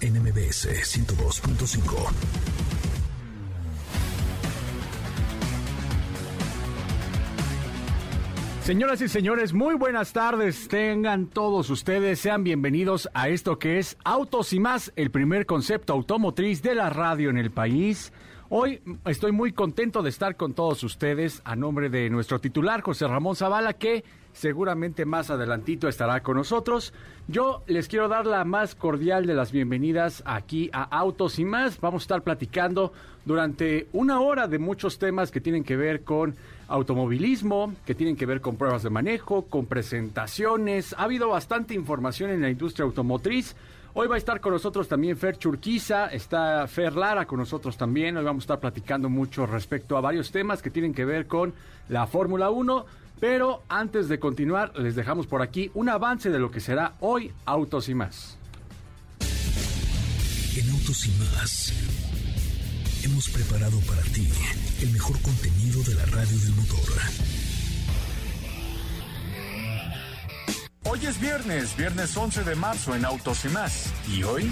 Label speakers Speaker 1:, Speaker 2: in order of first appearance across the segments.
Speaker 1: NMBS 102.5.
Speaker 2: Señoras y señores, muy buenas tardes. Tengan todos ustedes, sean bienvenidos a esto que es Autos y más, el primer concepto automotriz de la radio en el país. Hoy estoy muy contento de estar con todos ustedes a nombre de nuestro titular José Ramón Zavala que seguramente más adelantito estará con nosotros. Yo les quiero dar la más cordial de las bienvenidas aquí a Autos y más. Vamos a estar platicando durante una hora de muchos temas que tienen que ver con automovilismo, que tienen que ver con pruebas de manejo, con presentaciones. Ha habido bastante información en la industria automotriz. Hoy va a estar con nosotros también Fer Churquiza, está Fer Lara con nosotros también. Hoy vamos a estar platicando mucho respecto a varios temas que tienen que ver con la Fórmula 1. Pero antes de continuar, les dejamos por aquí un avance de lo que será hoy Autos y más.
Speaker 1: En Autos y más hemos preparado para ti el mejor contenido de la radio del motor.
Speaker 3: Hoy es viernes, viernes 11 de marzo en Autos y más. ¿Y hoy?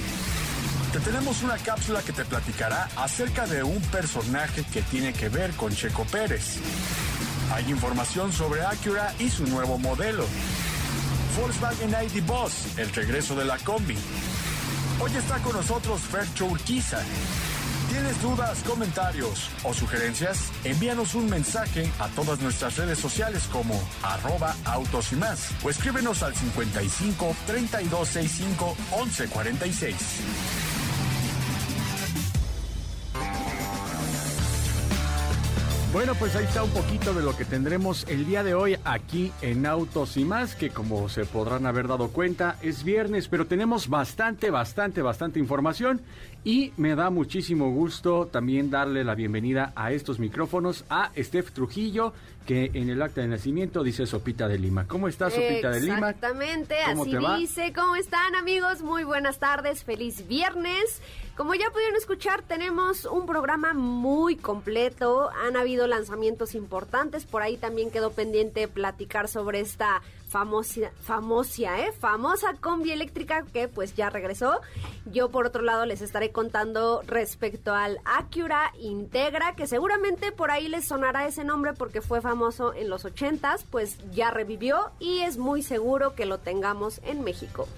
Speaker 3: Te tenemos una cápsula que te platicará acerca de un personaje que tiene que ver con Checo Pérez. Hay información sobre Acura y su nuevo modelo. Volkswagen ID Boss, el regreso de la combi. Hoy está con nosotros Fercho Urquiza ¿Tienes dudas, comentarios o sugerencias? Envíanos un mensaje a todas nuestras redes sociales como arroba autos y más o escríbenos al 55 3265 1146.
Speaker 2: Bueno, pues ahí está un poquito de lo que tendremos el día de hoy aquí en Autos y más, que como se podrán haber dado cuenta, es viernes, pero tenemos bastante, bastante, bastante información y me da muchísimo gusto también darle la bienvenida a estos micrófonos a Steph Trujillo, que en el acta de nacimiento dice Sopita de Lima. ¿Cómo estás, Sopita de Lima?
Speaker 4: Exactamente, así dice. ¿Cómo están, amigos? Muy buenas tardes, feliz viernes. Como ya pudieron escuchar, tenemos un programa muy completo. Han habido lanzamientos importantes. Por ahí también quedó pendiente platicar sobre esta famosa, famosa, ¿eh? famosa combi eléctrica que pues ya regresó. Yo por otro lado les estaré contando respecto al Acura Integra, que seguramente por ahí les sonará ese nombre porque fue famoso en los 80s, pues ya revivió y es muy seguro que lo tengamos en México.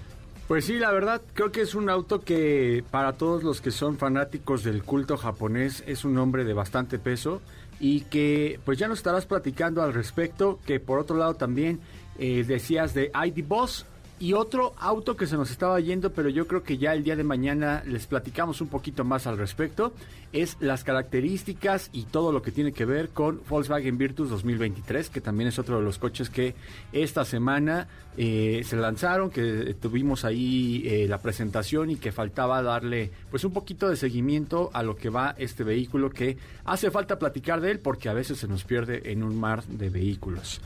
Speaker 2: Pues sí, la verdad creo que es un auto que para todos los que son fanáticos del culto japonés es un hombre de bastante peso y que pues ya nos estarás platicando al respecto, que por otro lado también eh, decías de ID Boss, y otro auto que se nos estaba yendo, pero yo creo que ya el día de mañana les platicamos un poquito más al respecto, es las características y todo lo que tiene que ver con Volkswagen Virtus 2023, que también es otro de los coches que esta semana eh, se lanzaron, que tuvimos ahí eh, la presentación y que faltaba darle pues un poquito de seguimiento a lo que va este vehículo que hace falta platicar de él porque a veces se nos pierde en un mar de vehículos.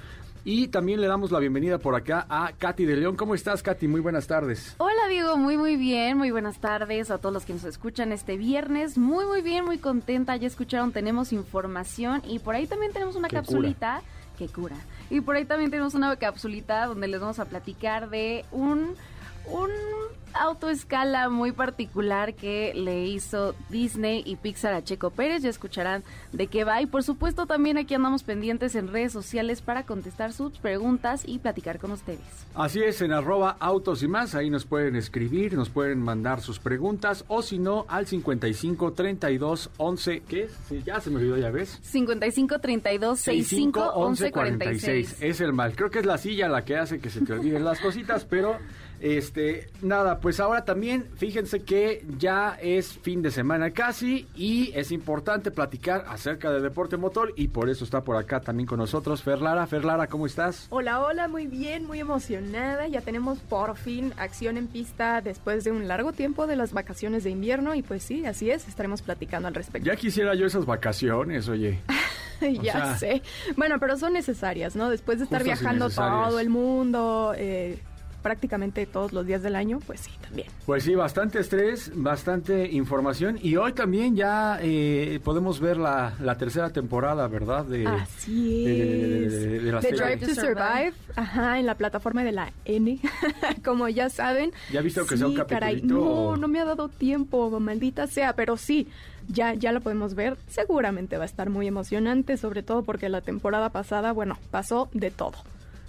Speaker 2: Y también le damos la bienvenida por acá a Katy de León. ¿Cómo estás, Katy? Muy buenas tardes.
Speaker 5: Hola, Diego. Muy, muy bien. Muy buenas tardes a todos los que nos escuchan este viernes. Muy, muy bien, muy contenta. Ya escucharon, tenemos información y por ahí también tenemos una capsulita que cura. Y por ahí también tenemos una capsulita donde les vamos a platicar de un un autoescala muy particular que le hizo Disney y Pixar a Checo Pérez. Ya escucharán de qué va. Y por supuesto también aquí andamos pendientes en redes sociales para contestar sus preguntas y platicar con ustedes.
Speaker 2: Así es, en arroba autos y más, ahí nos pueden escribir, nos pueden mandar sus preguntas o si no al 55 32 11, ¿qué es? Sí, ya se me olvidó, ya ves.
Speaker 5: 55 32 65 11 46.
Speaker 2: Es el mal, creo que es la silla la que hace que se te olviden las cositas, pero este, nada, pues ahora también fíjense que ya es fin de semana casi y es importante platicar acerca del deporte motor y por eso está por acá también con nosotros Ferlara. Ferlara, ¿cómo estás?
Speaker 6: Hola, hola, muy bien, muy emocionada. Ya tenemos por fin acción en pista después de un largo tiempo de las vacaciones de invierno y pues sí, así es, estaremos platicando al respecto.
Speaker 2: Ya quisiera yo esas vacaciones, oye.
Speaker 6: ya sé. Bueno, pero son necesarias, ¿no? Después de estar viajando todo el mundo, eh, prácticamente todos los días del año, pues sí, también.
Speaker 2: Pues sí, bastante estrés, bastante información y hoy también ya eh, podemos ver la, tercera temporada, ¿verdad?
Speaker 6: De, Así es. De, Drive to Survive, ajá, en la plataforma de la N, como ya saben.
Speaker 2: ¿Ya has visto que sea un caray,
Speaker 6: No, no me ha dado tiempo, maldita sea, pero sí, ya, ya lo podemos ver. Seguramente va a estar muy emocionante, sobre todo porque la temporada pasada, bueno, pasó de todo.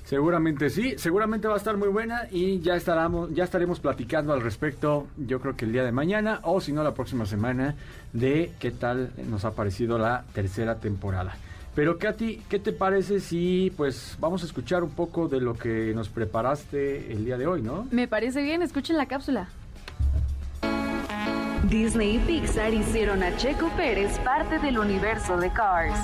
Speaker 2: Seguramente sí, seguramente va a estar muy buena y ya estaremos, ya estaremos platicando al respecto, yo creo que el día de mañana o si no la próxima semana, de qué tal nos ha parecido la tercera temporada. Pero Katy, ¿qué te parece si pues vamos a escuchar un poco de lo que nos preparaste el día de hoy, no?
Speaker 5: Me parece bien, escuchen la cápsula.
Speaker 7: Disney y Pixar hicieron a Checo Pérez parte del universo de Cars.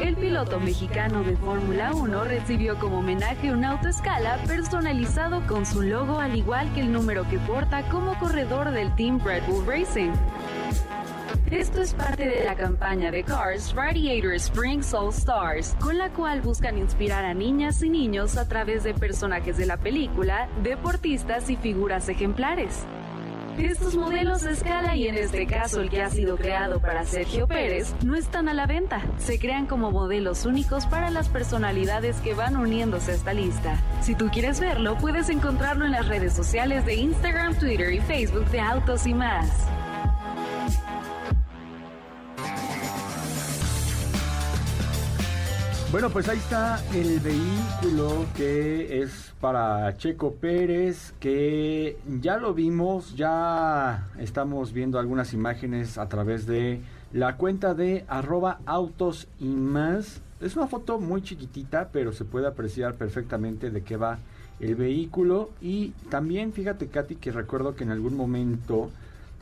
Speaker 7: El piloto mexicano de Fórmula 1 recibió como homenaje un autoescala personalizado con su logo al igual que el número que porta como corredor del Team Red Bull Racing. Esto es parte de la campaña de Cars Radiator Springs All Stars, con la cual buscan inspirar a niñas y niños a través de personajes de la película, deportistas y figuras ejemplares. Estos modelos de escala y en este caso el que ha sido creado para Sergio Pérez no están a la venta. Se crean como modelos únicos para las personalidades que van uniéndose a esta lista. Si tú quieres verlo, puedes encontrarlo en las redes sociales de Instagram, Twitter y Facebook de Autos y más.
Speaker 2: Bueno, pues ahí está el vehículo que es para Checo Pérez, que ya lo vimos, ya estamos viendo algunas imágenes a través de la cuenta de arroba autos y más. Es una foto muy chiquitita, pero se puede apreciar perfectamente de qué va el vehículo. Y también fíjate, Katy, que recuerdo que en algún momento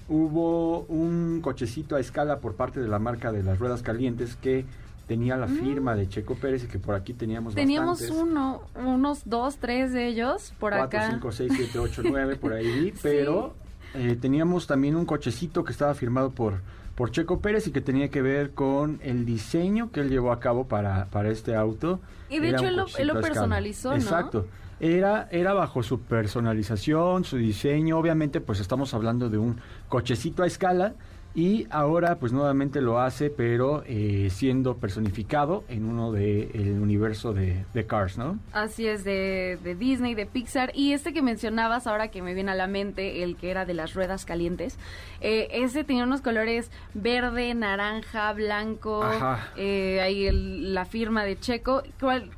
Speaker 2: hubo un cochecito a escala por parte de la marca de las ruedas calientes que tenía la firma mm. de Checo Pérez y que por aquí teníamos
Speaker 5: Teníamos uno, unos dos, tres de ellos por
Speaker 2: Cuatro,
Speaker 5: acá.
Speaker 2: cinco, seis, siete, ocho, nueve, por ahí, pero eh, teníamos también un cochecito que estaba firmado por, por Checo Pérez y que tenía que ver con el diseño que él llevó a cabo para, para este auto.
Speaker 5: Y de hecho él lo, personalizó, ¿no?
Speaker 2: Exacto. Era, era bajo su personalización, su diseño. Obviamente, pues estamos hablando de un cochecito a escala y ahora pues nuevamente lo hace pero eh, siendo personificado en uno del el universo de, Cars, ¿no?
Speaker 5: Así es, de, Disney, de Pixar. Y este que mencionabas ahora que me viene a la mente, el que era de las ruedas calientes, eh, ese tenía unos colores verde, naranja, blanco, eh, ahí la firma de Checo,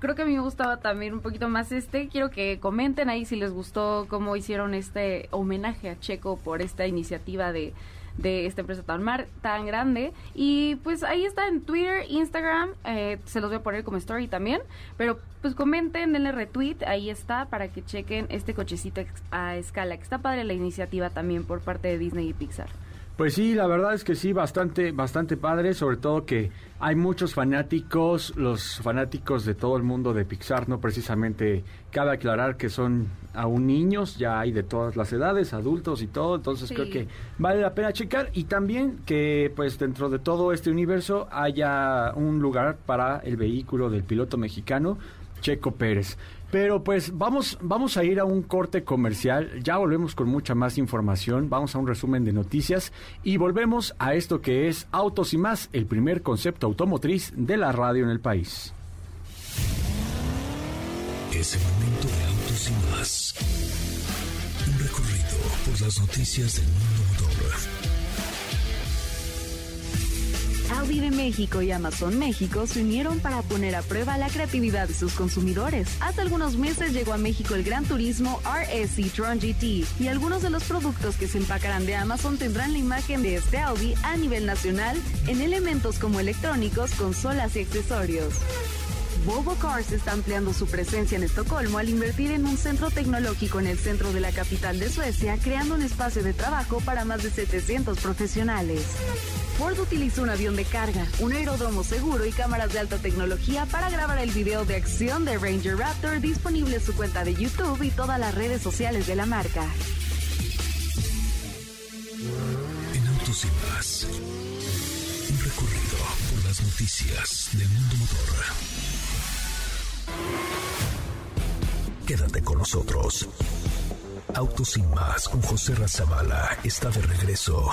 Speaker 5: creo que a mí me gustaba también un poquito más este, quiero que comenten ahí si les gustó cómo hicieron este homenaje a Checo por esta iniciativa de de esta empresa tan, mar, tan grande. Y pues ahí está en Twitter, Instagram, eh, se los voy a poner como story también. Pero pues comenten, denle retweet, ahí está, para que chequen este cochecito a escala, que está padre la iniciativa también por parte de Disney y Pixar.
Speaker 2: Pues sí, la verdad es que sí, bastante, bastante padre, sobre todo que hay muchos fanáticos, los fanáticos de todo el mundo de Pixar, no precisamente cabe aclarar que son aún niños, ya hay de todas las edades, adultos y todo, entonces creo que vale la pena checar. Y también que pues dentro de todo este universo haya un lugar para el vehículo del piloto mexicano Checo Pérez. Pero pues vamos, vamos a ir a un corte comercial, ya volvemos con mucha más información, vamos a un resumen de noticias y volvemos a esto que es Autos y más, el primer concepto automotriz de la radio en el país.
Speaker 1: Es el momento de Autos y más. Por las noticias del mundo
Speaker 7: Audi de México y Amazon México se unieron para poner a prueba la creatividad de sus consumidores. Hace algunos meses llegó a México el Gran Turismo RSC Tron GT y algunos de los productos que se empacarán de Amazon tendrán la imagen de este Audi a nivel nacional en elementos como electrónicos, consolas y accesorios. Volvo Cars está ampliando su presencia en Estocolmo al invertir en un centro tecnológico en el centro de la capital de Suecia, creando un espacio de trabajo para más de 700 profesionales. Ford utilizó un avión de carga, un aeródromo seguro y cámaras de alta tecnología para grabar el video de acción de Ranger Raptor disponible en su cuenta de YouTube y todas las redes sociales de la marca.
Speaker 1: En Autos y Más, un recorrido por las noticias del mundo motor. Quédate con nosotros. Autos y Más con José Razabala está de regreso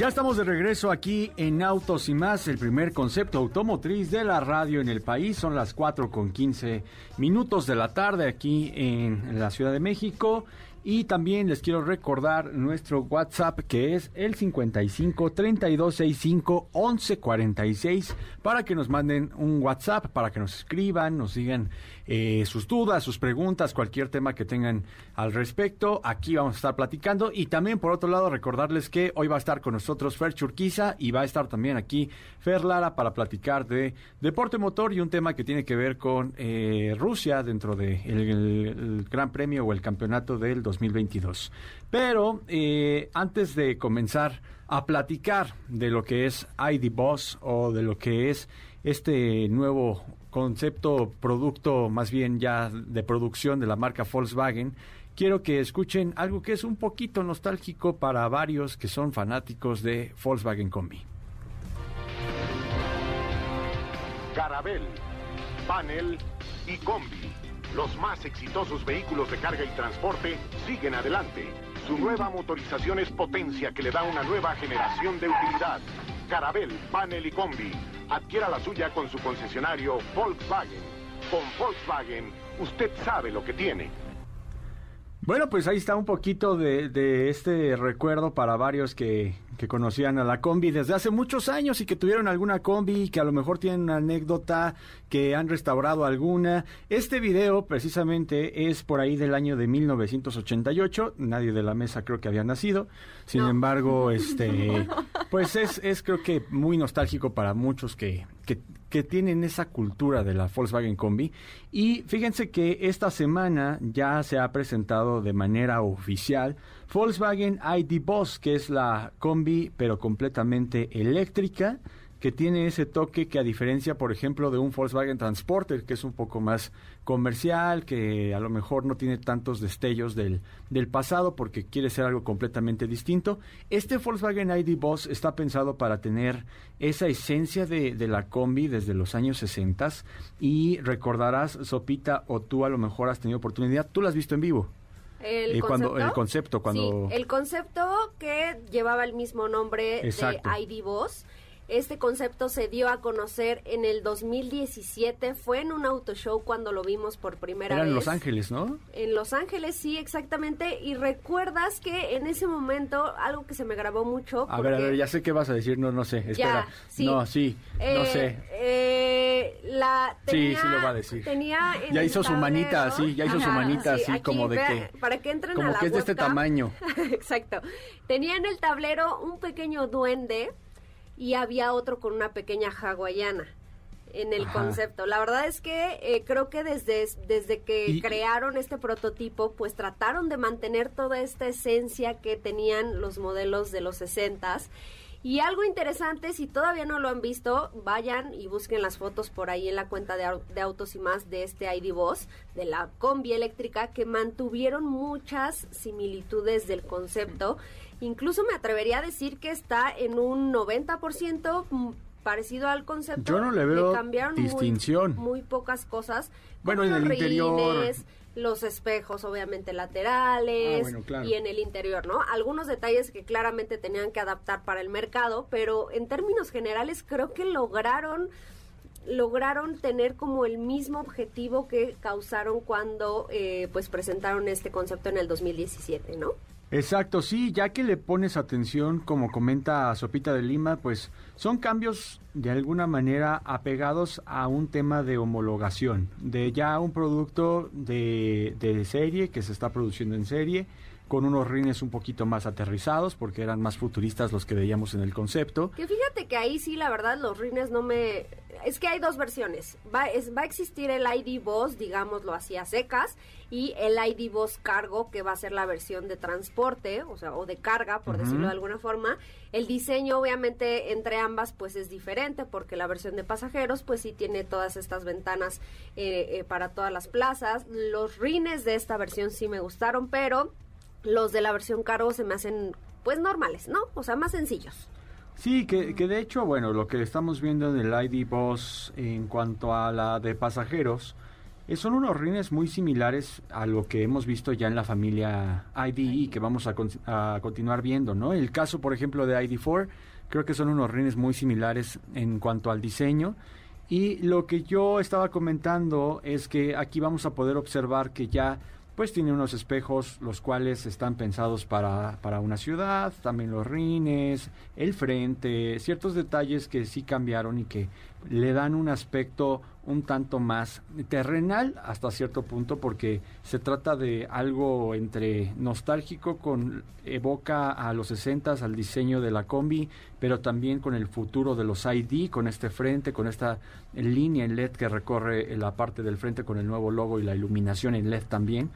Speaker 2: Ya estamos de regreso aquí en Autos y más, el primer concepto automotriz de la radio en el país. Son las 4 con 15 minutos de la tarde aquí en la Ciudad de México. Y también les quiero recordar nuestro WhatsApp que es el 55 3265 1146 para que nos manden un WhatsApp, para que nos escriban, nos digan eh, sus dudas, sus preguntas, cualquier tema que tengan al respecto. Aquí vamos a estar platicando. Y también, por otro lado, recordarles que hoy va a estar con nosotros Fer Churquiza y va a estar también aquí Fer Lara para platicar de deporte motor y un tema que tiene que ver con eh, Rusia dentro del de el, Gran Premio o el campeonato del 2022. Pero eh, antes de comenzar a platicar de lo que es ID Boss o de lo que es este nuevo concepto, producto más bien ya de producción de la marca Volkswagen, quiero que escuchen algo que es un poquito nostálgico para varios que son fanáticos de Volkswagen Combi.
Speaker 8: Carabel, Panel y Combi, los más exitosos vehículos de carga y transporte, siguen adelante. Su nueva motorización es potencia que le da una nueva generación de utilidad. Carabel, Panel y Combi Adquiera la suya con su concesionario Volkswagen. Con Volkswagen, usted sabe lo que tiene.
Speaker 2: Bueno, pues ahí está un poquito de, de este recuerdo para varios que, que conocían a la combi desde hace muchos años y que tuvieron alguna combi, que a lo mejor tienen una anécdota, que han restaurado alguna. Este video precisamente es por ahí del año de 1988, nadie de la mesa creo que había nacido, sin embargo, este, pues es, es creo que muy nostálgico para muchos que, que, que tienen esa cultura de la Volkswagen Combi. Y fíjense que esta semana ya se ha presentado de manera oficial Volkswagen ID Boss, que es la combi pero completamente eléctrica, que tiene ese toque que a diferencia, por ejemplo, de un Volkswagen Transporter, que es un poco más comercial, que a lo mejor no tiene tantos destellos del, del pasado porque quiere ser algo completamente distinto, este Volkswagen ID Boss está pensado para tener esa esencia de, de la combi desde los años 60 y recordarás, Sopita, o tú a lo mejor has tenido oportunidad, tú la has visto en vivo.
Speaker 4: El,
Speaker 2: eh,
Speaker 4: concepto,
Speaker 2: cuando, el concepto, cuando...
Speaker 4: Sí, el concepto que llevaba el mismo nombre de ID Boss este concepto se dio a conocer en el 2017, fue en un auto show cuando lo vimos por primera
Speaker 2: Era
Speaker 4: vez.
Speaker 2: en Los Ángeles, ¿no?
Speaker 4: En Los Ángeles, sí, exactamente. Y recuerdas que en ese momento, algo que se me grabó mucho.
Speaker 2: A ver, a ver, ya sé qué vas a decir, no, no sé, espera.
Speaker 4: sí.
Speaker 2: No, sí, no
Speaker 4: Eh,
Speaker 2: sé.
Speaker 4: eh, la tenía,
Speaker 2: sí, sí lo va a decir.
Speaker 4: Tenía en
Speaker 2: Ya hizo su
Speaker 4: tablero-
Speaker 2: manita así, ya hizo su manita
Speaker 4: sí,
Speaker 2: así,
Speaker 4: aquí,
Speaker 2: como de
Speaker 4: vea,
Speaker 2: que...
Speaker 4: Para que entren
Speaker 2: como
Speaker 4: a la
Speaker 2: que es de este tamaño.
Speaker 4: Exacto. Tenía en el tablero un pequeño duende y había otro con una pequeña hawaiana en el
Speaker 2: Ajá.
Speaker 4: concepto. La verdad es que eh, creo que desde, desde que
Speaker 2: Y-
Speaker 4: crearon este prototipo, pues trataron de mantener toda esta esencia que tenían los modelos de los 60 y algo interesante, si todavía no lo han visto, vayan y busquen las fotos por ahí en la cuenta de, de Autos y Más de este ID Boss, de la combi eléctrica, que mantuvieron muchas similitudes del concepto incluso me atrevería a decir que está en un 90% mm, parecido al concepto.
Speaker 2: Yo no le veo distinción.
Speaker 4: Muy, pocas cosas.
Speaker 2: Bueno, en el interior
Speaker 4: los espejos obviamente laterales ah, y en el interior, ¿no? Algunos detalles que claramente tenían que adaptar para el mercado, pero en términos generales creo que lograron lograron tener como el mismo objetivo que causaron cuando eh, pues presentaron este concepto en el 2017, ¿no?
Speaker 2: Exacto, sí, ya que le pones atención, como comenta Sopita de Lima, pues son cambios de alguna manera apegados a un tema de homologación, de ya un producto de, de serie que se está produciendo en serie, con unos rines un poquito más aterrizados porque eran más futuristas los que veíamos en el concepto.
Speaker 4: Que fíjate que ahí sí, la verdad, los rines no me... Es que hay dos versiones. Va, es, va a existir el ID Boss, digámoslo así, a secas, y el ID Boss Cargo, que va a ser la versión de transporte, o sea, o de carga, por decirlo de alguna forma. El diseño, obviamente, entre ambas, pues es diferente, porque la versión de pasajeros, pues sí tiene todas estas ventanas eh, eh, para todas las plazas. Los rines de esta versión sí me gustaron, pero los de la versión cargo se me hacen pues normales, ¿no? O sea, más sencillos.
Speaker 2: Sí, que, que de hecho, bueno, lo que estamos viendo en el ID Boss en cuanto a la de pasajeros, eh, son unos rines muy similares a lo que hemos visto ya en la familia ID y que vamos a, a, continuar viendo, ¿no? El caso, por ejemplo, de ID4, creo que son unos rines muy similares en cuanto al diseño. Y lo que yo estaba comentando es que aquí vamos a poder observar que ya pues tiene unos espejos los cuales están pensados para, para una ciudad, también los rines, el frente, ciertos detalles que sí cambiaron y que le dan un aspecto un tanto más terrenal hasta cierto punto porque se trata de algo entre nostálgico con evoca a los 60 al diseño de la combi pero también con el futuro de los ID con este frente con esta línea en LED que recorre la parte del frente con el nuevo logo y la iluminación en LED también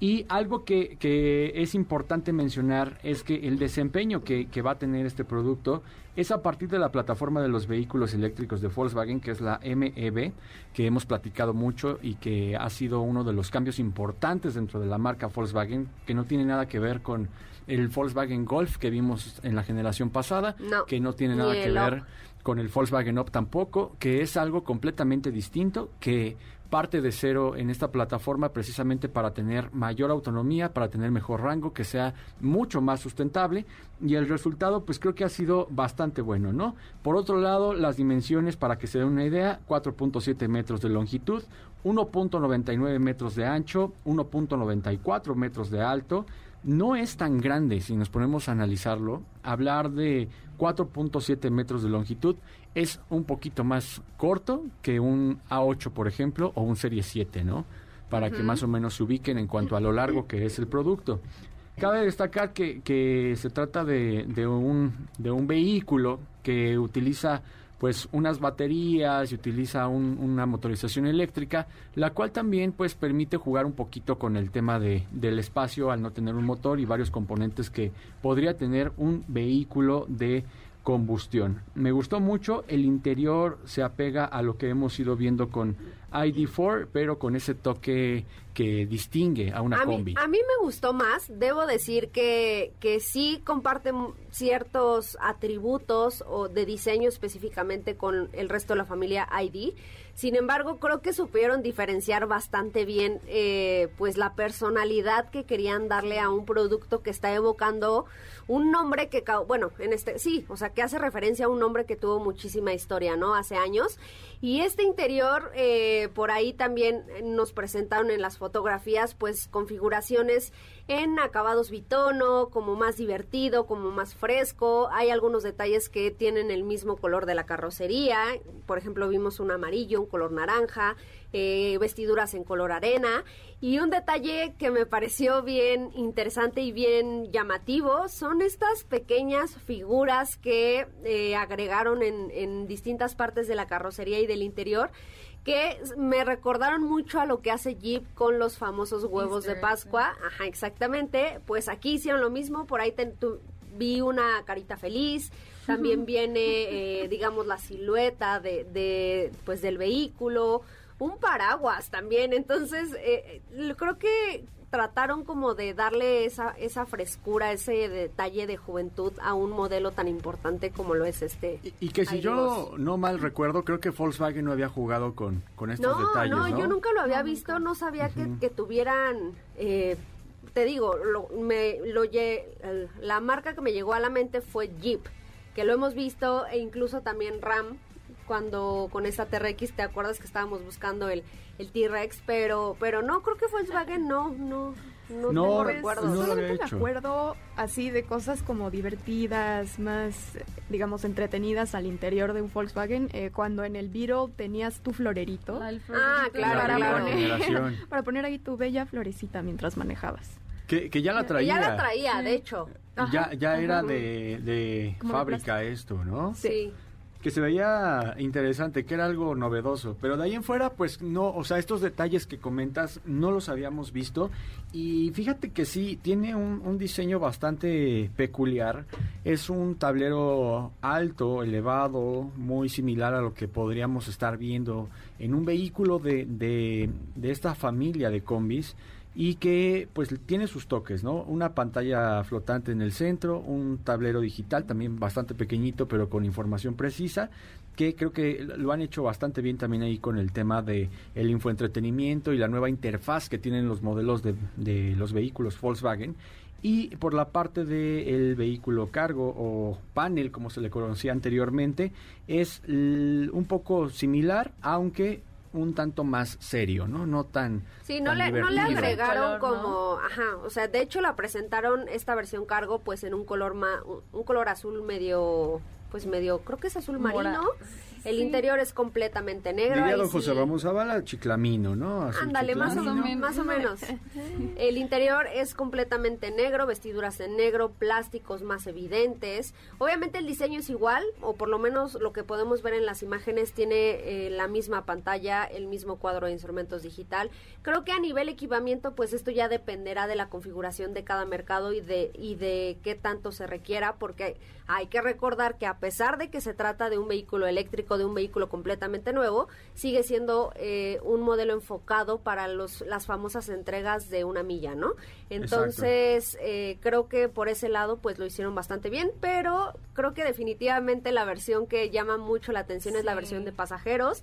Speaker 2: y algo que, que, es importante mencionar es que el desempeño que, que, va a tener este producto es a partir de la plataforma de los vehículos eléctricos de Volkswagen, que es la MEB, que hemos platicado mucho y que ha sido uno de los cambios importantes dentro de la marca Volkswagen, que no tiene nada que ver con el Volkswagen Golf que vimos en la generación pasada, que no tiene nada que ver con el Volkswagen Up tampoco, que es algo completamente distinto, que parte de cero en esta plataforma precisamente para tener mayor autonomía, para tener mejor rango, que sea mucho más sustentable y el resultado pues creo que ha sido bastante bueno, ¿no? Por otro lado, las dimensiones para que se den una idea, 4.7 metros de longitud, 1.99 metros de ancho, 1.94 metros de alto, no es tan grande si nos ponemos a analizarlo. Hablar de 4.7 metros de longitud es un poquito más corto que un A8, por ejemplo, o un Serie 7, ¿no? Para que más o menos se ubiquen en cuanto a lo largo que es el producto. Cabe destacar que, que se trata de, de, un, de un vehículo que utiliza pues unas baterías y utiliza una motorización eléctrica, la cual también pues permite jugar un poquito con el tema de, del espacio al no tener un motor y varios componentes que podría tener un vehículo de combustión. Me gustó mucho, el interior se apega a lo que hemos ido viendo con ID4, pero con ese toque que distingue a una combi.
Speaker 4: a mí me gustó más, debo decir que, que sí comparte ciertos atributos o de diseño específicamente con el resto de la familia ID. Sin embargo, creo que supieron diferenciar bastante bien eh, pues la personalidad que querían darle a un producto que está evocando un nombre que, bueno, en este, sí, o sea, que hace referencia a un nombre que tuvo muchísima historia, ¿no? Hace años. Y este interior, eh, por ahí también nos presentaron en las fotografías, pues, configuraciones en acabados bitono, como más divertido, como más fresco. Hay algunos detalles que tienen el mismo color de la carrocería. Por ejemplo, vimos un amarillo, un color naranja. Eh, vestiduras en color arena. Y un detalle que me pareció bien interesante y bien llamativo son estas pequeñas figuras que eh, agregaron en distintas partes de la carrocería y del interior que me recordaron mucho a lo que hace Jeep con los famosos huevos de Pascua. Ajá, exactamente. Pues aquí hicieron lo mismo, por ahí vi una carita feliz, también viene, eh, digamos, la silueta de, de, pues, del vehículo, un paraguas también. Entonces, eh, creo que trataron como de darle esa, esa frescura, ese detalle de juventud a un modelo tan importante como lo es este.
Speaker 2: Y, que si yo no mal recuerdo, creo que Volkswagen no había jugado con, con estos detalles. No,
Speaker 4: no, yo nunca lo había visto, no sabía que, que, tuvieran... Eh, te digo, lo, me, lo, la marca que me llegó a la mente fue Jeep, que lo hemos visto e incluso también Ram, cuando con esa TRX, ¿te acuerdas que estábamos buscando el, el T-Rex? Pero, pero no, creo que Volkswagen no, no, no, no tengo recuerdo.
Speaker 6: No Solamente me acuerdo así de cosas como divertidas, más, digamos, entretenidas al interior de un Volkswagen, eh, cuando en el Beetle tenías tu florerito.
Speaker 4: Ah, claro,
Speaker 6: para, poner, para poner ahí tu bella florecita mientras manejabas.
Speaker 2: Que, que ya la traía.
Speaker 4: Ya la traía, de hecho.
Speaker 2: ya, ya era de, de fábrica esto, ¿no?
Speaker 4: Sí
Speaker 2: que se veía interesante, que era algo novedoso, pero de ahí en fuera, pues no, o sea, estos detalles que comentas no los habíamos visto. Y fíjate que sí, tiene un, diseño bastante peculiar, es un tablero alto, elevado, muy similar a lo que podríamos estar viendo en un vehículo de, de esta familia de combis y que pues tiene sus toques, ¿no? Una pantalla flotante en el centro, un tablero digital también bastante pequeñito pero con información precisa, que creo que lo han hecho bastante bien también ahí con el tema de el infoentretenimiento y la nueva interfaz que tienen los modelos de, de los vehículos Volkswagen y por la parte del vehículo cargo o panel como se le conocía anteriormente es un poco similar aunque un tanto más serio, ¿no? No tan.
Speaker 4: Sí, no, le, no le agregaron como. Ajá, o sea, de hecho la presentaron esta versión cargo, pues en un color, ma, un color azul medio. Pues medio, creo que es azul marino. El interior es completamente negro.
Speaker 2: Diría don José Ramos Zavala, chiclamino, ¿no?
Speaker 4: Ándale, más o, más o menos. El interior es completamente negro, vestiduras en negro, plásticos más evidentes. Obviamente el diseño es igual, o por lo menos lo que podemos ver en las imágenes tiene eh, la misma pantalla, el mismo cuadro de instrumentos digital. Creo que a nivel equipamiento, pues esto ya dependerá de la configuración de cada mercado y de, y de qué tanto se requiera, porque hay que recordar que a pesar de que se trata de un vehículo eléctrico, de un vehículo completamente nuevo, sigue siendo eh, un modelo enfocado para los, las famosas entregas de una milla, ¿no? Entonces, eh, creo que por ese lado, pues lo hicieron bastante bien, pero creo que definitivamente la versión que llama mucho la atención es la versión de pasajeros.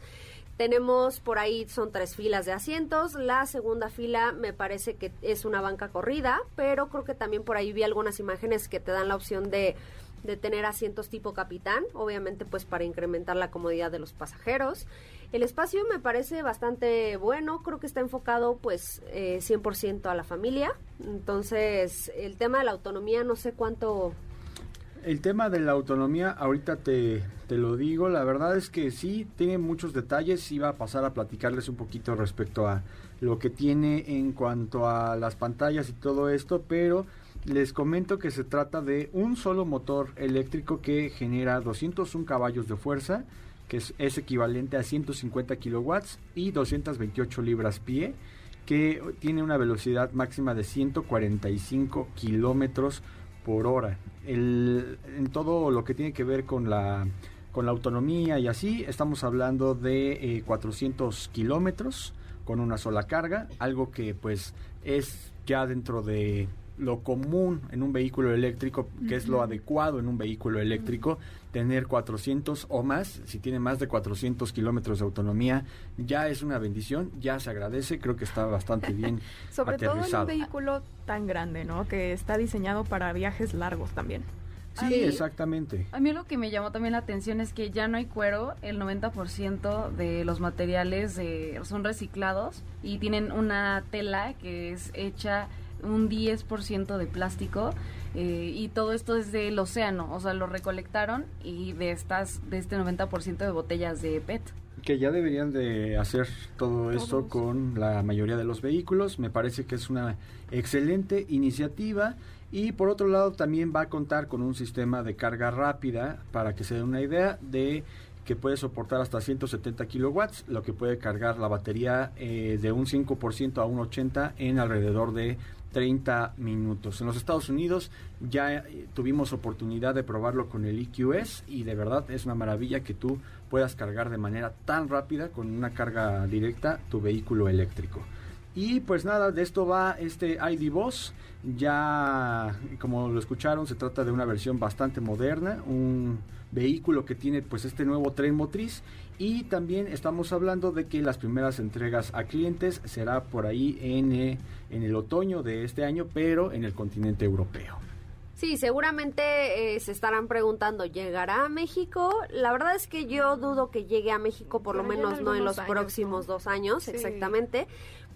Speaker 4: Tenemos por ahí, son tres filas de asientos. La segunda fila me parece que es una banca corrida, pero creo que también por ahí vi algunas imágenes que te dan la opción de de tener asientos tipo capitán, obviamente pues para incrementar la comodidad de los pasajeros. El espacio me parece bastante bueno, creo que está enfocado pues eh, 100% a la familia, entonces el tema de la autonomía no sé cuánto...
Speaker 2: El tema de la autonomía, ahorita te, te lo digo, la verdad es que sí, tiene muchos detalles, iba a pasar a platicarles un poquito respecto a lo que tiene en cuanto a las pantallas y todo esto, pero les comento que se trata de un solo motor eléctrico que genera 201 caballos de fuerza, que es, equivalente a 150 kilowatts y 228 libras pie, que tiene una velocidad máxima de 145 kilómetros por hora. en todo lo que tiene que ver con la, con la autonomía y así, estamos hablando de 400 eh, kilómetros con una sola carga, algo que pues es ya dentro de lo común en un vehículo eléctrico, que es lo adecuado en un vehículo eléctrico, tener 400 o más, si tiene más de 400 kilómetros de autonomía, ya es una bendición, ya se agradece, creo que está bastante bien
Speaker 6: Sobre todo en un vehículo tan grande, ¿no? Que está diseñado para viajes largos también.
Speaker 2: Sí, exactamente.
Speaker 5: A mí lo que me llamó también la atención es que ya no hay cuero, el 90% de los materiales son reciclados y tienen una tela que es hecha un 10% de plástico eh, y todo esto es del océano, o sea, lo recolectaron y de estas de este 90% de botellas de PET.
Speaker 2: Que ya deberían de hacer todo esto con la mayoría de los vehículos, me parece que es una excelente iniciativa y por otro lado también va a contar con un sistema de carga rápida para que se den una idea de que puede soportar hasta 170 kilowatts, lo que puede cargar la batería eh, de un 5% a un 80% en alrededor de 30 minutos. En los Estados Unidos ya eh, tuvimos oportunidad de probarlo con el EQS y de verdad es una maravilla que tú puedas cargar de manera tan rápida con una carga directa tu vehículo eléctrico. Y pues nada, de esto va este ID Boss. Ya, como lo escucharon, se trata de una versión bastante moderna, un vehículo que tiene pues este nuevo tren motriz y también estamos hablando de que las primeras entregas a clientes será por ahí en, eh, en el otoño de este año, pero en el continente europeo.
Speaker 4: Sí, seguramente eh, se estarán preguntando, ¿llegará a México? La verdad es que yo dudo que llegue a México, por lo menos no en los próximos dos años, exactamente,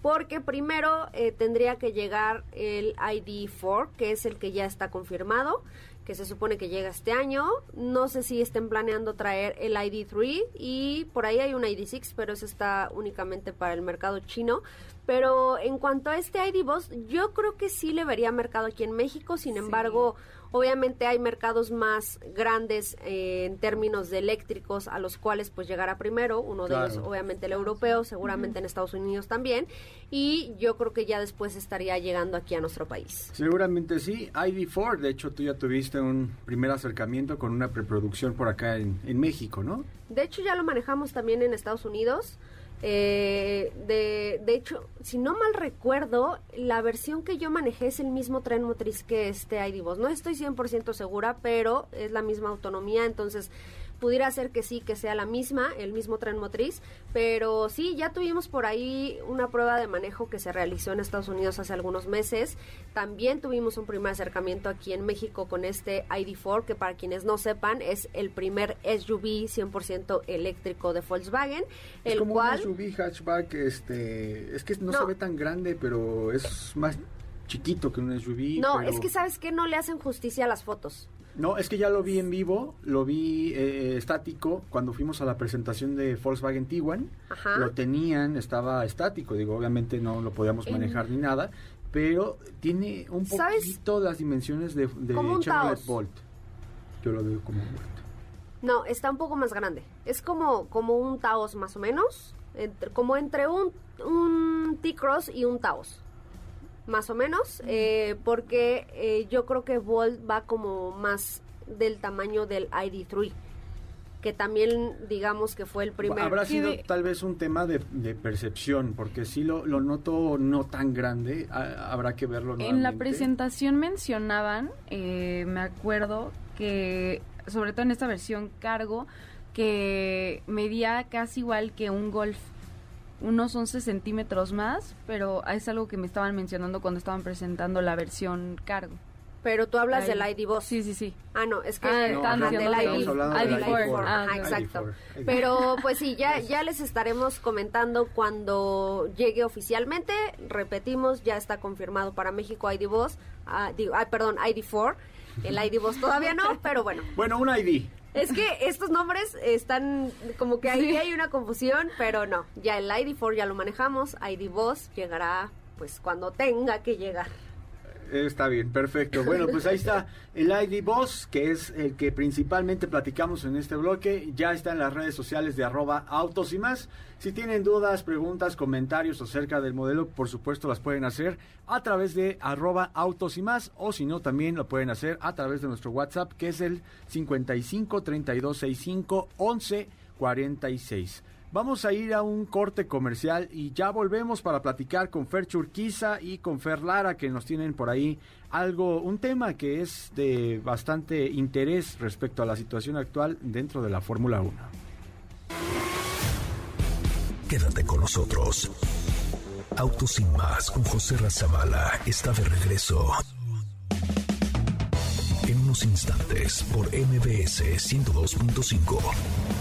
Speaker 4: porque primero eh, tendría que llegar el ID4, que es el que ya está confirmado que se supone que llega este año. No sé si estén planeando traer el ID3 y por ahí hay un ID6, pero eso está únicamente para el mercado chino. Pero en cuanto a este ID Boss, yo creo que sí le vería mercado aquí en México. Sin embargo, obviamente hay mercados más grandes eh, en términos de eléctricos a los cuales pues llegará primero. Uno de ellos, obviamente, el europeo, seguramente en Estados Unidos también. Y yo creo que ya después estaría llegando aquí a nuestro país.
Speaker 2: Seguramente sí. ID4, de hecho, tú ya tuviste un primer acercamiento con una preproducción por acá en, en México, ¿no?
Speaker 4: De hecho, ya lo manejamos también en Estados Unidos. Eh, de, de hecho, si no mal recuerdo, la versión que yo manejé es el mismo tren motriz que este iDivos. No estoy 100% segura, pero es la misma autonomía, entonces pudiera ser que sí, que sea la misma, el mismo tren motriz, pero sí, ya tuvimos por ahí una prueba de manejo que se realizó en Estados Unidos hace algunos meses. También tuvimos un primer acercamiento aquí en México con este ID4, que para quienes no sepan es el primer SUV 100% eléctrico de Volkswagen.
Speaker 2: Es
Speaker 4: el
Speaker 2: como
Speaker 4: cual...
Speaker 2: un SUV hatchback, este, es que no, se ve tan grande, pero es más chiquito que un SUV.
Speaker 4: No, es que sabes que no le hacen justicia a las fotos.
Speaker 2: No, es que ya lo vi en vivo, lo vi eh, estático cuando fuimos a la presentación de Volkswagen Tiguan. Lo tenían, estaba estático, digo, obviamente no lo podíamos manejar ni nada, pero tiene un poquito las dimensiones de, de Chevrolet Bolt. Yo lo veo como un Bolt.
Speaker 4: No, está un poco más grande. Es como, como un Taos más o menos, como entre un, un T-Cross y un Taos más o menos, eh, porque eh, yo creo que Volt va como más del tamaño del ID3 que también digamos que fue el primer...
Speaker 2: Habrá sido tal vez un tema de, percepción, porque si lo, lo, noto no tan grande, habrá que verlo
Speaker 5: En la presentación mencionaban, eh, me acuerdo, que sobre todo en esta versión cargo, que medía casi igual que un Golf unos 11 centímetros más, pero es algo que me estaban mencionando cuando estaban presentando la versión cargo.
Speaker 4: Pero tú hablas del ID Boss.
Speaker 5: Sí, sí, sí.
Speaker 4: Ah, no, es que ah, del ID, ID4. Ah, exacto. Pero pues sí, ya, ya les estaremos comentando cuando llegue oficialmente. Repetimos, ya está confirmado para México ID Boss. Ah, digo, ah, perdón, ID4. El ID Boss todavía no, pero bueno.
Speaker 2: Bueno, un ID.
Speaker 4: Es que estos nombres están como que ahí hay una confusión, pero no. Ya el ID4 ya lo manejamos, ID Boss llegará pues cuando tenga que llegar.
Speaker 2: Está bien, perfecto. Bueno, pues ahí está el ID Boss, que es el que principalmente platicamos en este bloque. Ya está en las redes sociales de arroba autos y más. Si tienen dudas, preguntas, comentarios acerca del modelo, por supuesto las pueden hacer a través de arroba autos y más. O si no, también lo pueden hacer a través de nuestro WhatsApp, que es el 55 32 65 11 46. Vamos a ir a un corte comercial y ya volvemos para platicar con Fer Churquiza y con Fer Lara que nos tienen por ahí algo, un tema que es de bastante interés respecto a la situación actual dentro de la Fórmula 1.
Speaker 1: Quédate con nosotros. Autos sin más con José Razabala está de regreso. En unos instantes por MBS 102.5.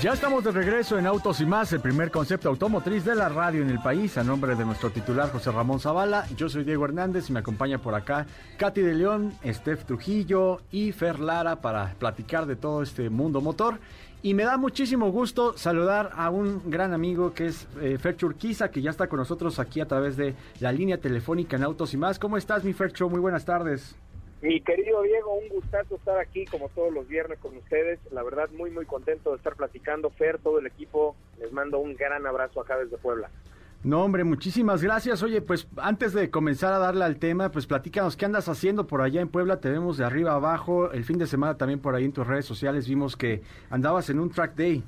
Speaker 2: Ya estamos de regreso en Autos y más, el primer concepto automotriz de la radio en el país, a nombre de nuestro titular José Ramón Zavala. Yo soy Diego Hernández y me acompaña por acá Katy de León, Steph Trujillo y Fer Lara para platicar de todo este mundo motor. Y me da muchísimo gusto saludar a un gran amigo que es eh, Urquiza, que ya está con nosotros aquí a través de la línea telefónica en Autos y más. ¿Cómo estás, mi Fercho? Muy buenas tardes.
Speaker 9: Mi querido Diego, un gustazo estar aquí como todos los viernes con ustedes. La verdad, muy, muy contento de estar platicando. Fer, todo el equipo, les mando un gran abrazo acá desde Puebla.
Speaker 2: No, hombre, muchísimas gracias. Oye, pues antes de comenzar a darle al tema, pues platícanos qué andas haciendo por allá en Puebla. Te vemos de arriba abajo. El fin de semana también por ahí en tus redes sociales vimos que andabas en un track day.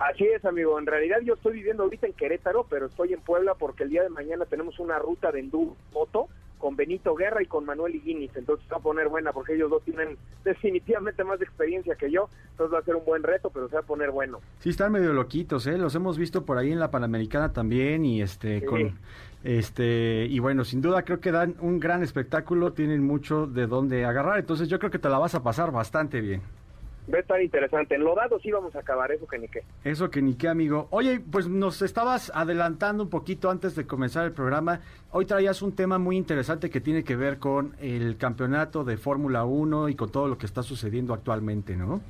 Speaker 9: Así es, amigo. En realidad yo estoy viviendo ahorita en Querétaro, pero estoy en Puebla porque el día de mañana tenemos una ruta de enduro moto con Benito Guerra y con Manuel Iguinis. Entonces va a poner buena porque ellos dos tienen definitivamente más experiencia que yo. Entonces va a ser un buen reto, pero se va a poner bueno.
Speaker 2: Sí, están medio loquitos, ¿eh? Los hemos visto por ahí en la Panamericana también y este con este y bueno, sin duda creo que dan un gran espectáculo, tienen mucho de dónde agarrar. Entonces yo creo que te la vas a pasar bastante bien.
Speaker 9: Va a estar interesante. En lo dado sí vamos a acabar, eso que ni qué.
Speaker 2: Eso que ni qué, amigo. Oye, pues nos estabas adelantando un poquito antes de comenzar el programa. Hoy traías un tema muy interesante que tiene que ver con el campeonato de Fórmula 1 y con todo lo que está sucediendo actualmente, ¿no?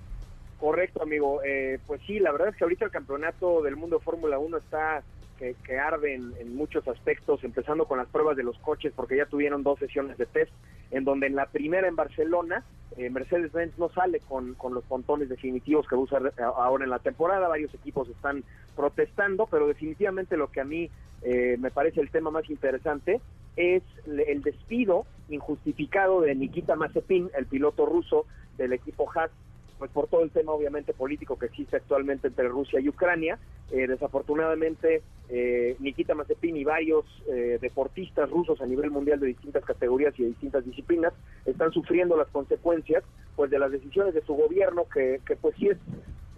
Speaker 9: Correcto, amigo. Eh, pues sí, la verdad es que ahorita el campeonato del mundo de Fórmula 1 está que, que arde en, muchos aspectos, empezando con las pruebas de los coches, porque ya tuvieron dos sesiones de test, en donde en la primera en Barcelona, eh, Mercedes-Benz no sale con, con los pontones definitivos que va a usar ahora en la temporada, varios equipos están protestando, pero definitivamente lo que a mí eh, me parece el tema más interesante es el despido injustificado de Nikita Mazepin, el piloto ruso del equipo Haas, pues por todo el tema obviamente político que existe actualmente entre Rusia y Ucrania. Eh, desafortunadamente, eh, Nikita Mazepin y varios eh, deportistas rusos a nivel mundial de distintas categorías y de distintas disciplinas están sufriendo las consecuencias pues de las decisiones de su gobierno que, que pues sí es,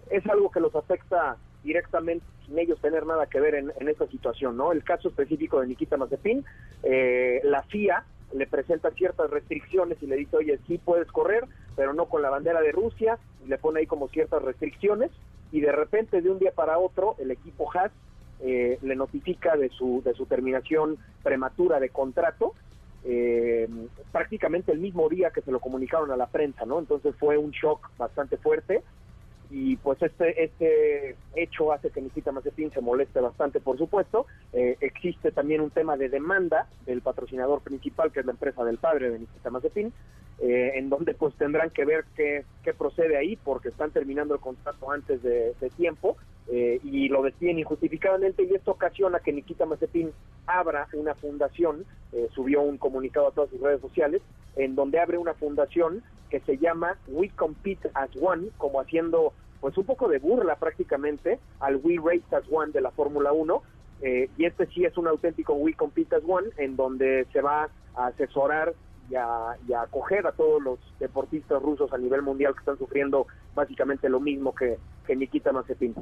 Speaker 9: es algo que los afecta directamente sin ellos tener nada que ver en, esta situación, ¿no? El caso específico de Nikita Mazepin, la FIA le presenta ciertas restricciones y le dice, oye, sí puedes correr, pero no con la bandera de Rusia, le pone ahí como ciertas restricciones, y de repente de un día para otro el equipo Haas eh, le notifica de su, de su terminación prematura de contrato, eh, prácticamente el mismo día que se lo comunicaron a la prensa, ¿no? Entonces fue un shock bastante fuerte y pues este este hecho hace que Nikita Mazepin se moleste bastante, por supuesto. Eh, existe también un tema de demanda del patrocinador principal, que es la empresa del padre de Nikita Mazepin, eh, en donde pues tendrán que ver qué, qué, procede ahí, porque están terminando el contrato antes de, tiempo eh, y lo despiden injustificadamente y esto ocasiona que Nikita Mazepin abra una fundación, subió un comunicado a todas sus redes sociales, en donde abre una fundación que se llama We Compete as One, como haciendo pues un poco de burla prácticamente al We Race as One de la Fórmula 1. Eh, y este sí es un auténtico We Compete as One, en donde se va a asesorar y a, acoger a todos los deportistas rusos a nivel mundial que están sufriendo básicamente lo mismo que, que Nikita Mazepin.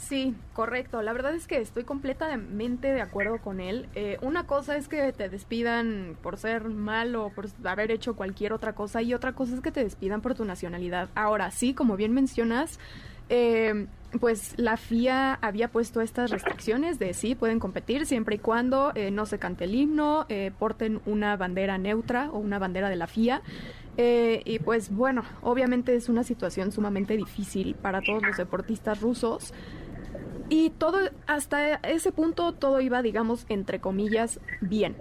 Speaker 6: Sí, correcto. La verdad es que estoy completamente de acuerdo con él. Eh, una cosa es que te despidan por ser malo, por haber hecho cualquier otra cosa, y otra cosa es que te despidan por tu nacionalidad. Ahora, sí, como bien mencionas, eh, pues la FIA había puesto estas restricciones de sí, pueden competir siempre y cuando eh, no se cante el himno, porten una bandera neutra o una bandera de la FIA. y pues bueno, obviamente es una situación sumamente difícil para todos los deportistas rusos. Y todo, hasta ese punto, todo iba, digamos, entre comillas, bien.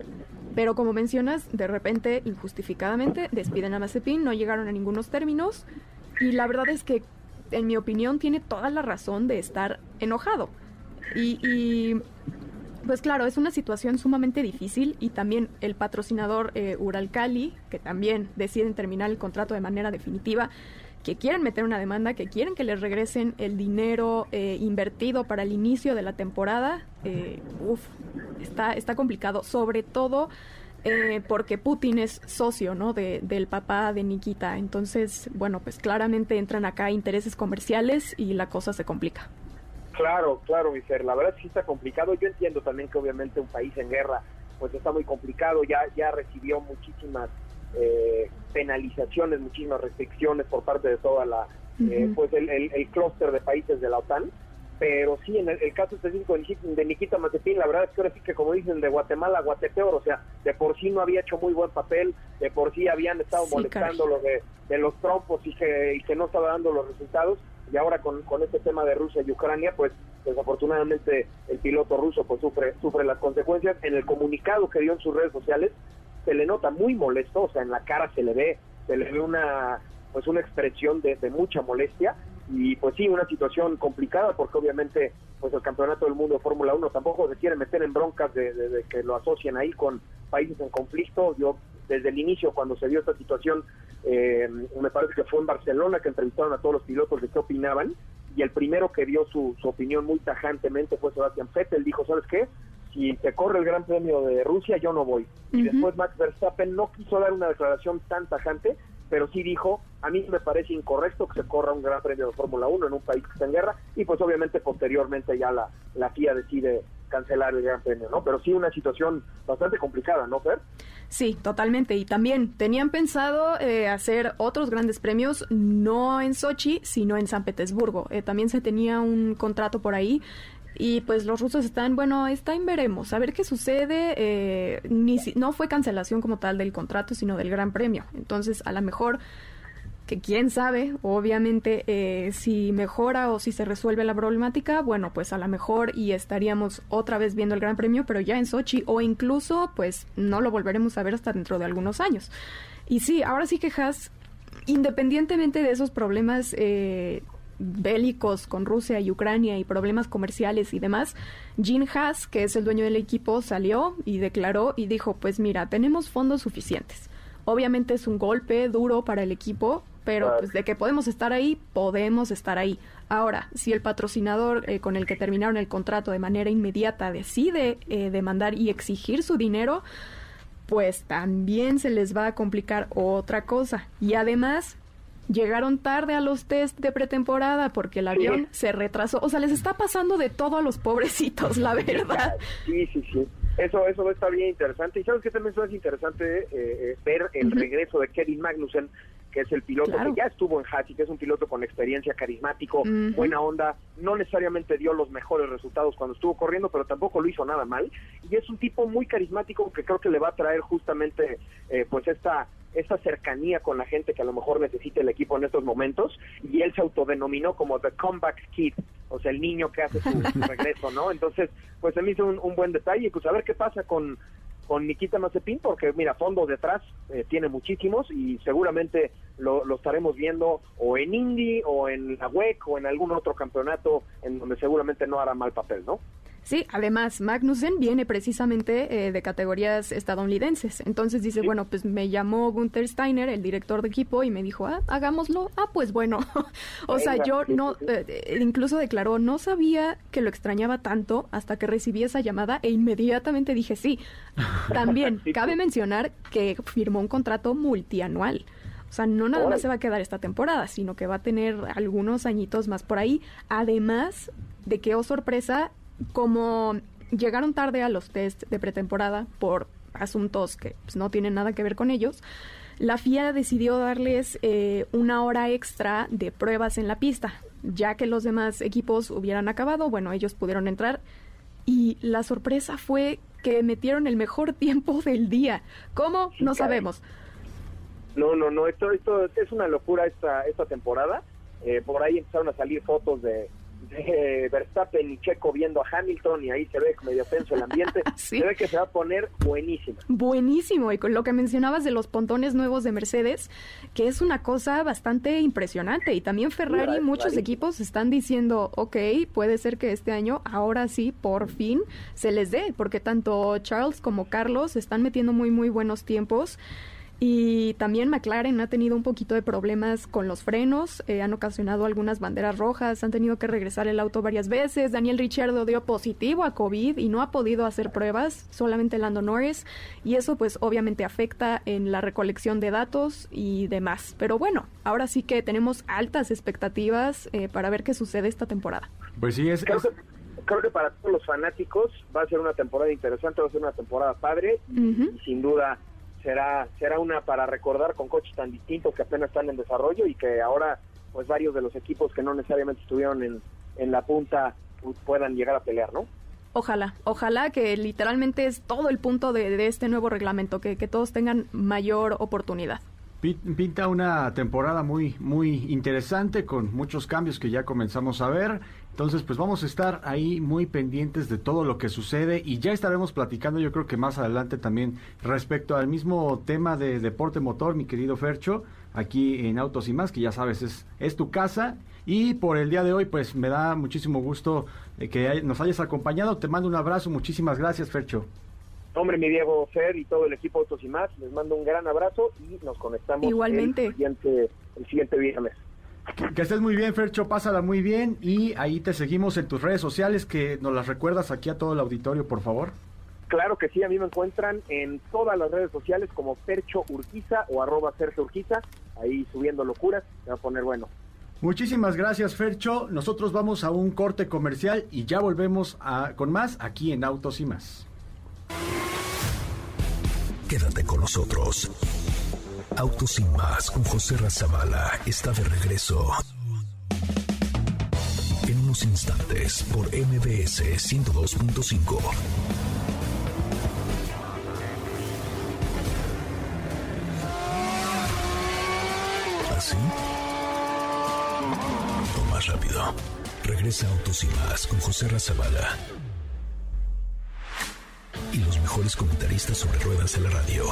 Speaker 6: Pero como mencionas, de repente, injustificadamente, despiden a Mazepin, no llegaron a ningunos términos. Y la verdad es que, en mi opinión, tiene toda la razón de estar enojado. Y, pues claro, es una situación sumamente difícil y también el patrocinador eh, Uralcali, que también deciden terminar el contrato de manera definitiva, que quieren meter una demanda, que quieren que les regresen el dinero eh, invertido para el inicio de la temporada, eh, uf, está, está complicado, sobre todo eh, porque Putin es socio, ¿no? De, del papá de Nikita. Entonces, bueno, pues claramente entran acá intereses comerciales y la cosa se complica.
Speaker 9: Claro, claro, mi La verdad sí está complicado. Yo entiendo también que obviamente un país en guerra, pues está muy complicado. Ya, ya recibió muchísimas eh, penalizaciones, muchísimas restricciones por parte de toda la, eh, pues el, el, clúster de países de la OTAN. Pero sí, en el, caso específico de Nikita Mazepin, la verdad es que ahora sí que, como dicen, de Guatemala a Guatepeor, o sea, de por sí no había hecho muy buen papel, de por sí habían estado molestando lo de, de, los trompos y que, y que no estaba dando los resultados. Y ahora con, con este tema de Rusia y Ucrania, pues desafortunadamente el piloto ruso pues sufre, sufre las consecuencias. En el comunicado que dio en sus redes sociales, se le nota muy molesto, o sea, en la cara se le ve, se le ve una pues una expresión de, mucha molestia y pues sí, una situación complicada porque obviamente pues el campeonato del mundo de Fórmula 1 tampoco se quiere meter en broncas de, que lo asocien ahí con países en conflicto. Yo desde el inicio cuando se dio esta situación, eh, me parece que fue en Barcelona que entrevistaron a todos los pilotos de qué opinaban y el primero que dio su, opinión muy tajantemente fue Sebastián Vettel, dijo, ¿sabes qué? Si se corre el Gran Premio de Rusia, yo no voy. Y después Max Verstappen no quiso dar una declaración tan tajante, pero sí dijo, a mí me parece incorrecto que se corra un gran premio de Fórmula 1 en un país que está en guerra y pues obviamente posteriormente ya la, la FIA decide cancelar el gran premio, ¿no? Pero sí una situación bastante complicada, ¿no, Fer?
Speaker 6: Sí, totalmente. Y también tenían pensado eh, hacer otros grandes premios, no en Sochi, sino en San Petersburgo. Eh, también se tenía un contrato por ahí y pues los rusos están, bueno, está en veremos, a ver qué sucede. Eh, ni no fue cancelación como tal del contrato, sino del Gran Premio. Entonces, a lo mejor, que quién sabe, obviamente, eh, si mejora o si se resuelve la problemática, bueno, pues a lo mejor y estaríamos otra vez viendo el Gran Premio, pero ya en Sochi, o incluso, pues no lo volveremos a ver hasta dentro de algunos años. Y sí, ahora sí que Haas, independientemente de esos problemas, eh, bélicos con Rusia y Ucrania y problemas comerciales y demás, Gene Haas, que es el dueño del equipo, salió y declaró y dijo, pues mira, tenemos fondos suficientes. Obviamente es un golpe duro para el equipo, pero pues de que podemos estar ahí, podemos estar ahí. Ahora, si el patrocinador eh, con el que terminaron el contrato de manera inmediata decide eh, demandar y exigir su dinero, pues también se les va a complicar otra cosa. Y además, llegaron tarde a los test de pretemporada porque el avión se retrasó. O sea, les está pasando de todo a los pobrecitos, la verdad.
Speaker 9: Sí, sí, sí. Eso, eso está bien interesante. Y sabes que también es interesante eh, eh, ver el regreso de Kevin Magnussen, que es el piloto que ya estuvo en Hattie, que es un piloto con experiencia, carismático, buena onda. No necesariamente dio los mejores resultados cuando estuvo corriendo, pero tampoco lo hizo nada mal. Y es un tipo muy carismático que creo que le va a traer justamente, eh, pues, esta esa cercanía con la gente que a lo mejor necesita el equipo en estos momentos y él se autodenominó como The Comeback Kid, o sea, el niño que hace su, regreso, ¿no? Entonces, pues se me hizo un, buen detalle, pues a ver qué pasa con, con Nikita Mazepin, porque mira, fondo detrás eh, tiene muchísimos y seguramente lo, lo, estaremos viendo o en Indy o en la WEC o en algún otro campeonato en donde seguramente no hará mal papel, ¿no?
Speaker 6: Sí, además Magnussen viene precisamente eh, de categorías estadounidenses. Entonces dice, bueno, pues me llamó Gunther Steiner, el director de equipo, y me dijo, ah, hagámoslo. Ah, pues bueno. o sea, yo no, eh, incluso declaró, no sabía que lo extrañaba tanto hasta que recibí esa llamada e inmediatamente dije sí. También cabe mencionar que firmó un contrato multianual. O sea, no nada más se va a quedar esta temporada, sino que va a tener algunos añitos más por ahí. Además de que, oh sorpresa, como llegaron tarde a los test de pretemporada por asuntos que pues, no tienen nada que ver con ellos, la FIA decidió darles eh, una hora extra de pruebas en la pista, ya que los demás equipos hubieran acabado, bueno, ellos pudieron entrar y la sorpresa fue que metieron el mejor tiempo del día. ¿Cómo? No sabemos.
Speaker 9: No, no, no, esto, esto es una locura esta, esta temporada. Eh, por ahí empezaron a salir fotos de, de Verstappen y Checo viendo a Hamilton y ahí se ve medio tenso el ambiente. Se ve que se va a poner buenísimo.
Speaker 6: Buenísimo. Y con lo que mencionabas de los pontones nuevos de Mercedes, que es una cosa bastante impresionante. Y también Ferrari, muchos equipos están diciendo, ok, puede ser que este año, ahora sí, por fin, se les dé, porque tanto Charles como Carlos están metiendo muy, muy buenos tiempos. Y también McLaren ha tenido un poquito de problemas con los frenos, eh, han ocasionado algunas banderas rojas, han tenido que regresar el auto varias veces. Daniel Ricciardo dio positivo a COVID y no ha podido hacer pruebas, solamente Lando Norris, y eso pues obviamente afecta en la recolección de datos y demás. Pero bueno, ahora sí que tenemos altas expectativas eh, para ver qué sucede esta temporada.
Speaker 2: Pues sí, es...
Speaker 9: Creo, Que, para todos los fanáticos va a ser una temporada interesante, va a ser una temporada padre y sin duda será será una para recordar con coches tan distintos que apenas están en desarrollo y que ahora pues varios de los equipos que no necesariamente estuvieron en, en la punta puedan llegar a pelear, ¿no?
Speaker 6: Ojalá, ojalá que literalmente es todo el punto de, de este nuevo reglamento, que, que todos tengan mayor oportunidad.
Speaker 2: Pinta una temporada muy, muy interesante con muchos cambios que ya comenzamos a ver. Entonces, pues vamos a estar ahí muy pendientes de todo lo que sucede y ya estaremos platicando, yo creo que más adelante también respecto al mismo tema de deporte motor, mi querido Fercho, aquí en Autos y más, que ya sabes, es, es tu casa. Y por el día de hoy, pues me da muchísimo gusto eh, que nos hayas acompañado. Te mando un abrazo, muchísimas gracias, Fercho.
Speaker 9: Hombre, mi Diego Fer y todo el equipo Autos y más, les mando un gran abrazo y nos conectamos
Speaker 6: Igualmente.
Speaker 9: El, siguiente, el siguiente viernes.
Speaker 2: Que estés muy bien, Fercho, pásala muy bien y ahí te seguimos en tus redes sociales, que nos las recuerdas aquí a todo el auditorio, por favor.
Speaker 9: Claro que sí, a mí me encuentran en todas las redes sociales como Fercho Urquiza o arroba Sergio Urquiza, ahí subiendo locuras, se va a poner bueno.
Speaker 2: Muchísimas gracias, Fercho. Nosotros vamos a un corte comercial y ya volvemos a, con más aquí en Autos y más.
Speaker 1: Quédate con nosotros. Autos sin más con José Razabala está de regreso. En unos instantes por MBS 102.5. ¿Así? O más rápido. Regresa Autos y más con José Razabala mejores comentaristas sobre ruedas en la radio.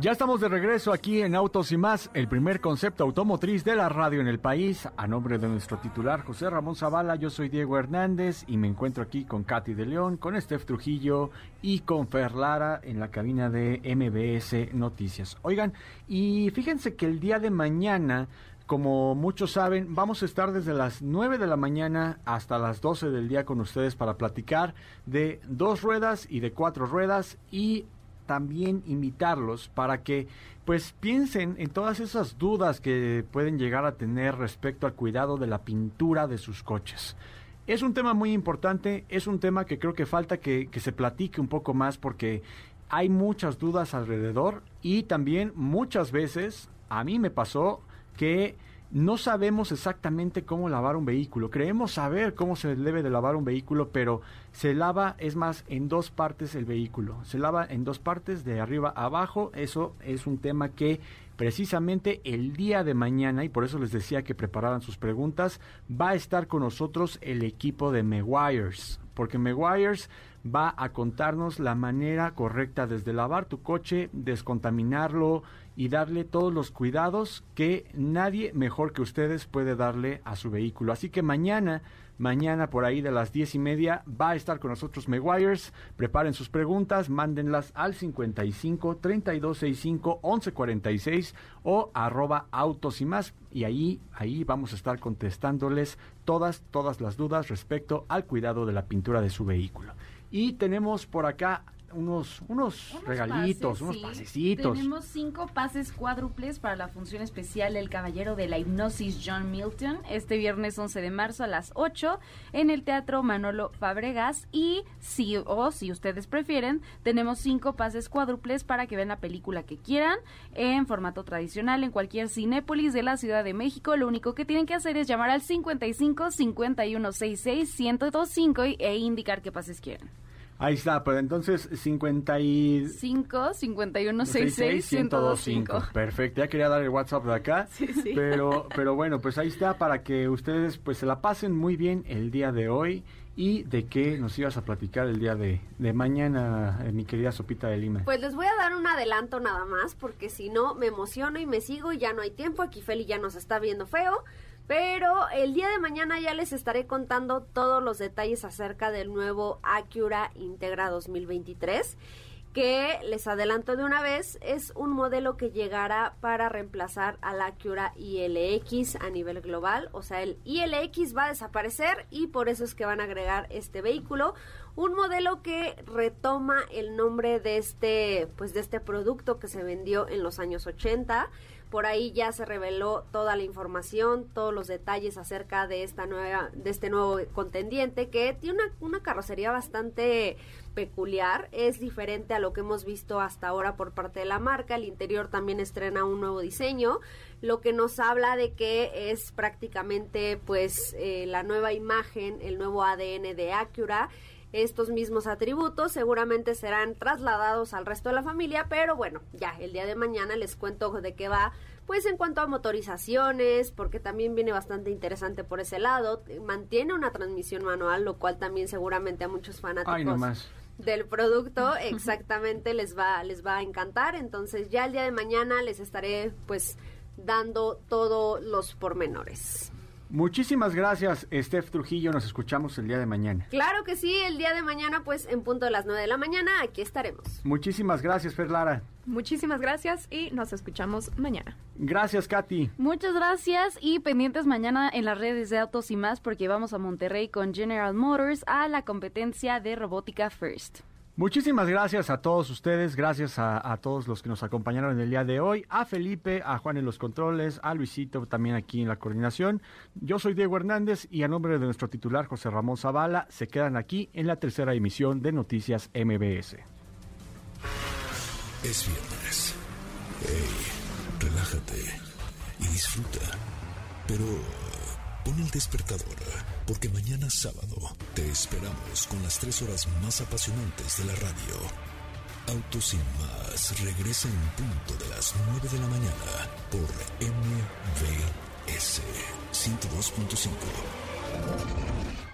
Speaker 2: Ya estamos de regreso aquí en Autos y más, el primer concepto automotriz de la radio en el país. A nombre de nuestro titular José Ramón Zavala, yo soy Diego Hernández y me encuentro aquí con Katy de León, con Steph Trujillo y con Fer Lara en la cabina de MBS Noticias. Oigan, y fíjense que el día de mañana como muchos saben, vamos a estar desde las 9 de la mañana hasta las 12 del día con ustedes para platicar de dos ruedas y de cuatro ruedas y también invitarlos para que pues piensen en todas esas dudas que pueden llegar a tener respecto al cuidado de la pintura de sus coches. Es un tema muy importante, es un tema que creo que falta que, que se platique un poco más porque hay muchas dudas alrededor y también muchas veces a mí me pasó que no sabemos exactamente cómo lavar un vehículo. Creemos saber cómo se debe de lavar un vehículo, pero se lava, es más, en dos partes el vehículo. Se lava en dos partes, de arriba a abajo. Eso es un tema que precisamente el día de mañana, y por eso les decía que prepararan sus preguntas, va a estar con nosotros el equipo de Meguiars, porque Meguiars va a contarnos la manera correcta desde lavar tu coche, descontaminarlo, y darle todos los cuidados que nadie mejor que ustedes puede darle a su vehículo. Así que mañana, mañana por ahí de las diez y media va a estar con nosotros Meguiars. Preparen sus preguntas, mándenlas al 55 3265 1146 o arroba autos y más. Y ahí, ahí vamos a estar contestándoles todas, todas las dudas respecto al cuidado de la pintura de su vehículo. Y tenemos por acá unos, unos, regalitos, unos pasecitos.
Speaker 5: Tenemos cinco pases cuádruples para la función especial El Caballero de la Hipnosis John Milton, este viernes 11 de marzo a las 8 en el Teatro Manolo Fabregas. Y si, o si ustedes prefieren, tenemos cinco pases cuádruples para que vean la película que quieran en formato tradicional en cualquier cinépolis de la Ciudad de México. Lo único que tienen que hacer es llamar al 55 51 66 1025 e indicar qué pases quieren.
Speaker 2: Ahí está, pero entonces 55
Speaker 5: 51 66 1025.
Speaker 2: Perfecto, ya quería dar el WhatsApp de acá.
Speaker 5: Sí, sí.
Speaker 2: Pero pero bueno, pues ahí está para que ustedes pues se la pasen muy bien el día de hoy y de qué nos ibas a platicar el día de, de mañana, eh, mi querida Sopita de Lima.
Speaker 4: Pues les voy a dar un adelanto nada más, porque si no me emociono y me sigo y ya no hay tiempo. Aquí Feli ya nos está viendo feo. Pero el día de mañana ya les estaré contando todos los detalles acerca del nuevo Acura Integra 2023 que les adelanto de una vez, es un modelo que llegará para reemplazar al Acura ILX a nivel global, o sea, el ILX va a desaparecer y por eso es que van a agregar este vehículo, un modelo que retoma el nombre de este pues de este producto que se vendió en los años 80 por ahí ya se reveló toda la información, todos los detalles acerca de esta nueva, de este nuevo contendiente que tiene una, una carrocería bastante peculiar, es diferente a lo que hemos visto hasta ahora por parte de la marca, el interior también estrena un nuevo diseño, lo que nos habla de que es prácticamente pues eh, la nueva imagen, el nuevo ADN de Acura, estos mismos atributos seguramente serán trasladados al resto de la familia, pero bueno, ya el día de mañana les cuento de qué va pues en cuanto a motorizaciones, porque también viene bastante interesante por ese lado, mantiene una transmisión manual, lo cual también seguramente a muchos fanáticos del producto exactamente les va les va a encantar, entonces ya el día de mañana les estaré pues dando todos los pormenores.
Speaker 2: Muchísimas gracias, Steph Trujillo. Nos escuchamos el día de mañana.
Speaker 4: Claro que sí, el día de mañana, pues en punto de las 9 de la mañana, aquí estaremos.
Speaker 2: Muchísimas gracias, Fer Lara.
Speaker 6: Muchísimas gracias y nos escuchamos mañana.
Speaker 2: Gracias, Katy.
Speaker 5: Muchas gracias y pendientes mañana en las redes de Autos y más porque vamos a Monterrey con General Motors a la competencia de robótica First.
Speaker 2: Muchísimas gracias a todos ustedes, gracias a, todos los que nos acompañaron en el día de hoy, a Felipe, a Juan en los controles, a Luisito también aquí en la coordinación. Yo soy Diego Hernández y a nombre de nuestro titular José Ramón Zavala, se quedan aquí en la tercera emisión de Noticias MBS.
Speaker 1: Es viernes. relájate y disfruta. Pero pon el despertador porque mañana sábado te esperamos con las tres horas más apasionantes de la radio. Autos sin más regresa en punto de las 9 de la mañana por MVS 102.5.